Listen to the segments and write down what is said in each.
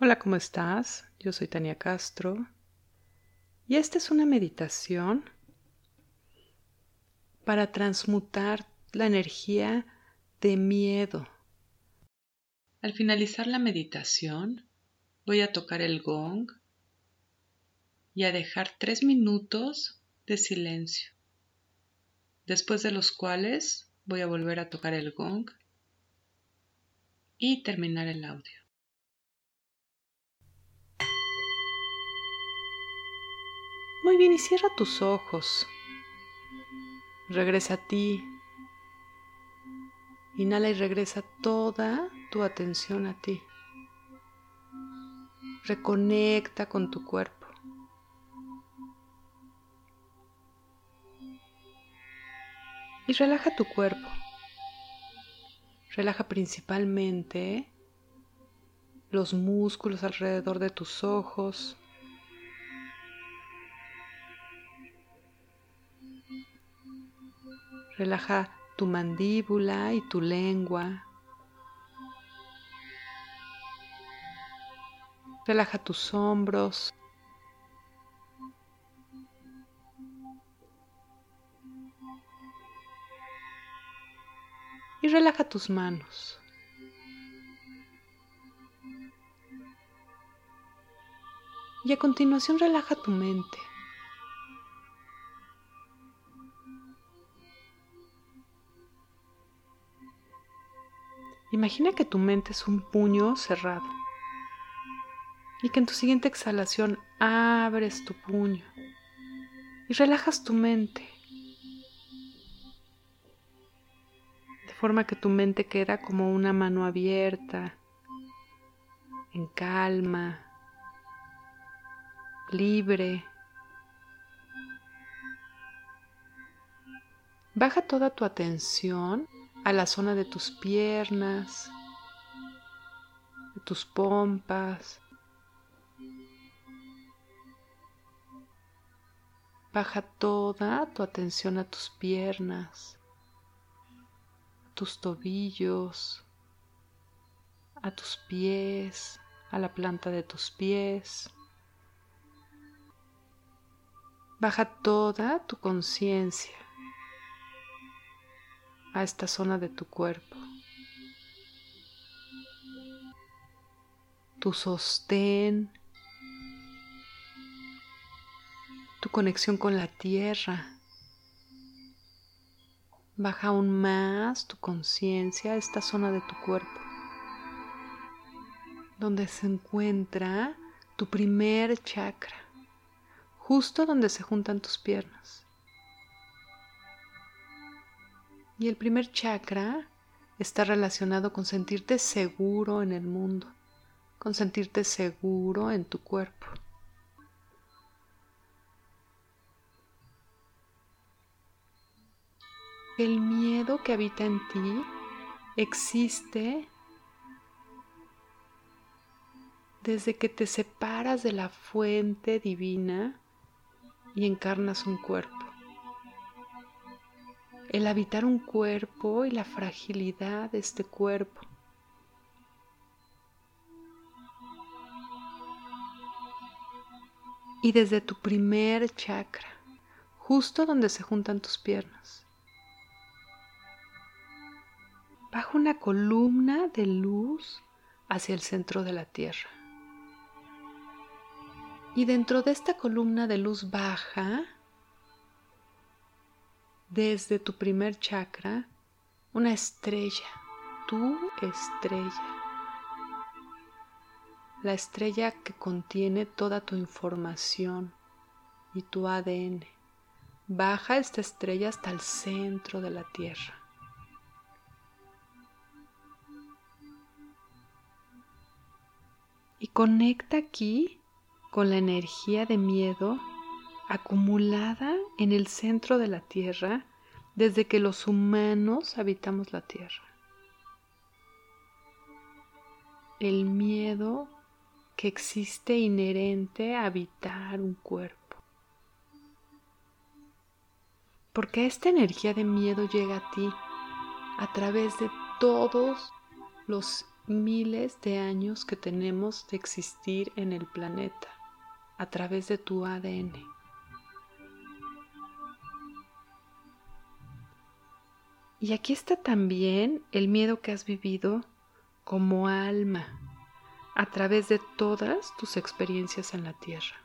Hola, ¿cómo estás? Yo soy Tania Castro y esta es una meditación para transmutar la energía de miedo. Al finalizar la meditación voy a tocar el gong y a dejar tres minutos de silencio, después de los cuales voy a volver a tocar el gong y terminar el audio. Muy bien, y cierra tus ojos. Regresa a ti. Inhala y regresa toda tu atención a ti. Reconecta con tu cuerpo. Y relaja tu cuerpo. Relaja principalmente los músculos alrededor de tus ojos, Relaja tu mandíbula y tu lengua. Relaja tus hombros. Y relaja tus manos. Y a continuación relaja tu mente. Imagina que tu mente es un puño cerrado y que en tu siguiente exhalación abres tu puño y relajas tu mente. De forma que tu mente queda como una mano abierta, en calma, libre. Baja toda tu atención a la zona de tus piernas, de tus pompas. Baja toda tu atención a tus piernas, a tus tobillos, a tus pies, a la planta de tus pies. Baja toda tu conciencia a esta zona de tu cuerpo. Tu sostén, tu conexión con la tierra. Baja aún más tu conciencia a esta zona de tu cuerpo, donde se encuentra tu primer chakra, justo donde se juntan tus piernas. Y el primer chakra está relacionado con sentirte seguro en el mundo, con sentirte seguro en tu cuerpo. El miedo que habita en ti existe desde que te separas de la fuente divina y encarnas un cuerpo el habitar un cuerpo y la fragilidad de este cuerpo. Y desde tu primer chakra, justo donde se juntan tus piernas, bajo una columna de luz hacia el centro de la tierra. Y dentro de esta columna de luz baja, desde tu primer chakra una estrella, tu estrella. La estrella que contiene toda tu información y tu ADN. Baja esta estrella hasta el centro de la Tierra. Y conecta aquí con la energía de miedo acumulada en el centro de la Tierra desde que los humanos habitamos la Tierra. El miedo que existe inherente a habitar un cuerpo. Porque esta energía de miedo llega a ti a través de todos los miles de años que tenemos de existir en el planeta a través de tu ADN. Y aquí está también el miedo que has vivido como alma a través de todas tus experiencias en la Tierra.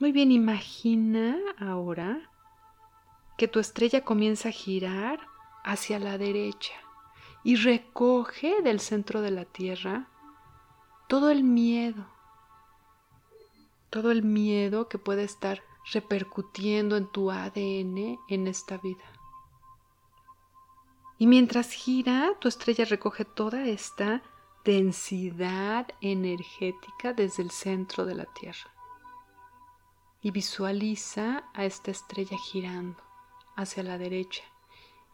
Muy bien, imagina ahora que tu estrella comienza a girar hacia la derecha y recoge del centro de la Tierra todo el miedo, todo el miedo que puede estar repercutiendo en tu ADN en esta vida. Y mientras gira, tu estrella recoge toda esta densidad energética desde el centro de la Tierra. Y visualiza a esta estrella girando hacia la derecha.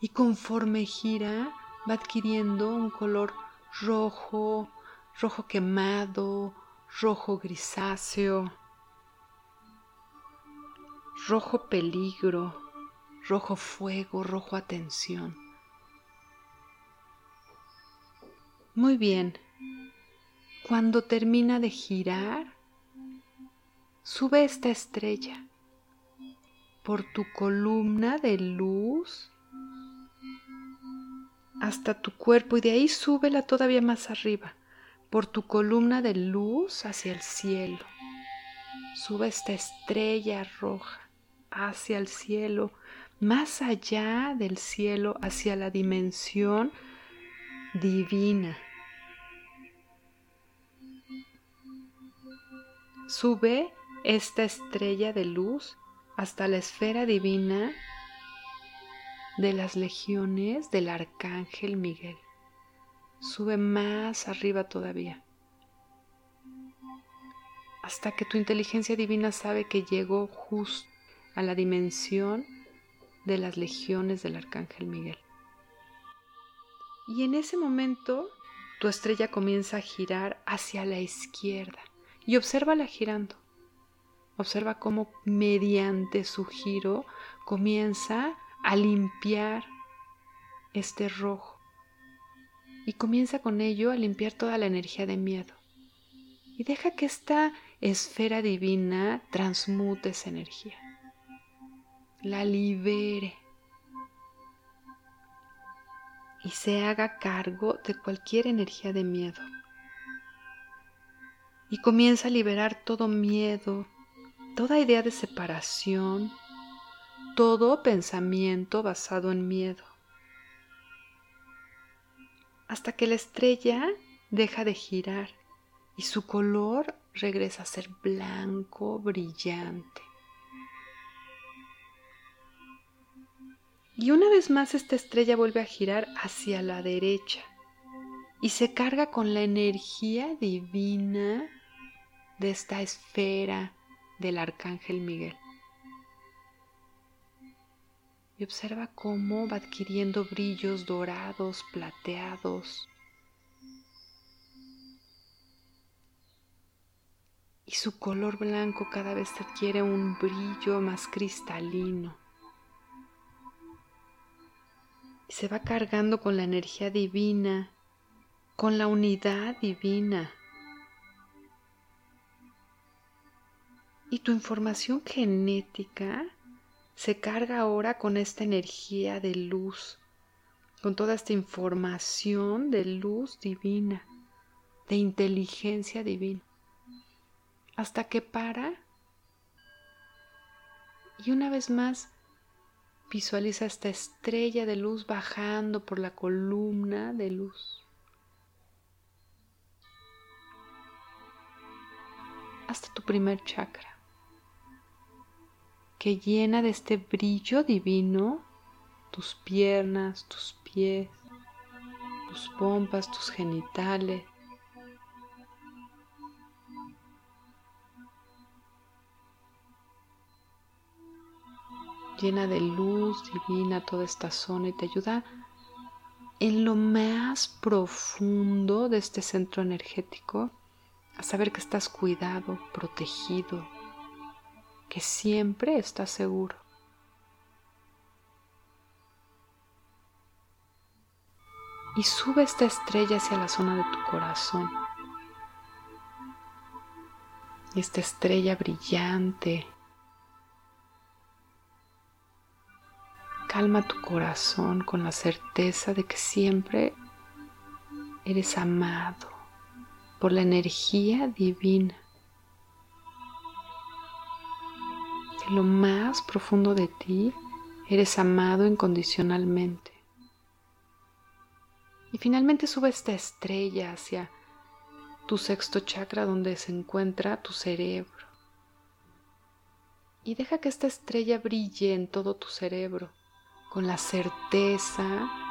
Y conforme gira, va adquiriendo un color rojo, rojo quemado, rojo grisáceo, rojo peligro, rojo fuego, rojo atención. Muy bien. Cuando termina de girar, sube esta estrella por tu columna de luz hasta tu cuerpo y de ahí súbela todavía más arriba, por tu columna de luz hacia el cielo. Sube esta estrella roja hacia el cielo, más allá del cielo, hacia la dimensión divina. Sube esta estrella de luz hasta la esfera divina de las legiones del arcángel Miguel. Sube más arriba todavía. Hasta que tu inteligencia divina sabe que llegó justo a la dimensión de las legiones del arcángel Miguel. Y en ese momento tu estrella comienza a girar hacia la izquierda y obsérvala girando. Observa cómo mediante su giro comienza a limpiar este rojo y comienza con ello a limpiar toda la energía de miedo. Y deja que esta esfera divina transmute esa energía, la libere y se haga cargo de cualquier energía de miedo. Y comienza a liberar todo miedo, toda idea de separación, todo pensamiento basado en miedo. Hasta que la estrella deja de girar y su color regresa a ser blanco, brillante. Y una vez más esta estrella vuelve a girar hacia la derecha y se carga con la energía divina de esta esfera del arcángel Miguel. Y observa cómo va adquiriendo brillos dorados, plateados. Y su color blanco cada vez adquiere un brillo más cristalino se va cargando con la energía divina, con la unidad divina. Y tu información genética se carga ahora con esta energía de luz, con toda esta información de luz divina, de inteligencia divina, hasta que para y una vez más Visualiza esta estrella de luz bajando por la columna de luz. Hasta tu primer chakra, que llena de este brillo divino tus piernas, tus pies, tus pompas, tus genitales, llena de luz divina toda esta zona y te ayuda en lo más profundo de este centro energético a saber que estás cuidado, protegido, que siempre estás seguro. y sube esta estrella hacia la zona de tu corazón. Esta estrella brillante calma tu corazón con la certeza de que siempre eres amado por la energía divina. En lo más profundo de ti eres amado incondicionalmente. Y finalmente sube esta estrella hacia tu sexto chakra donde se encuentra tu cerebro. Y deja que esta estrella brille en todo tu cerebro con la certeza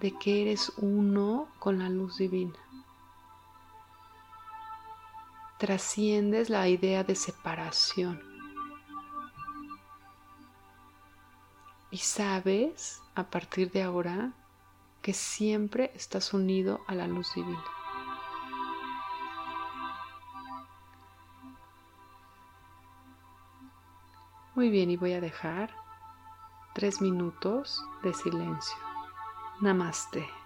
de que eres uno con la luz divina. Trasciendes la idea de separación. Y sabes a partir de ahora que siempre estás unido a la luz divina. Muy bien, y voy a dejar tres minutos de silencio. Namaste.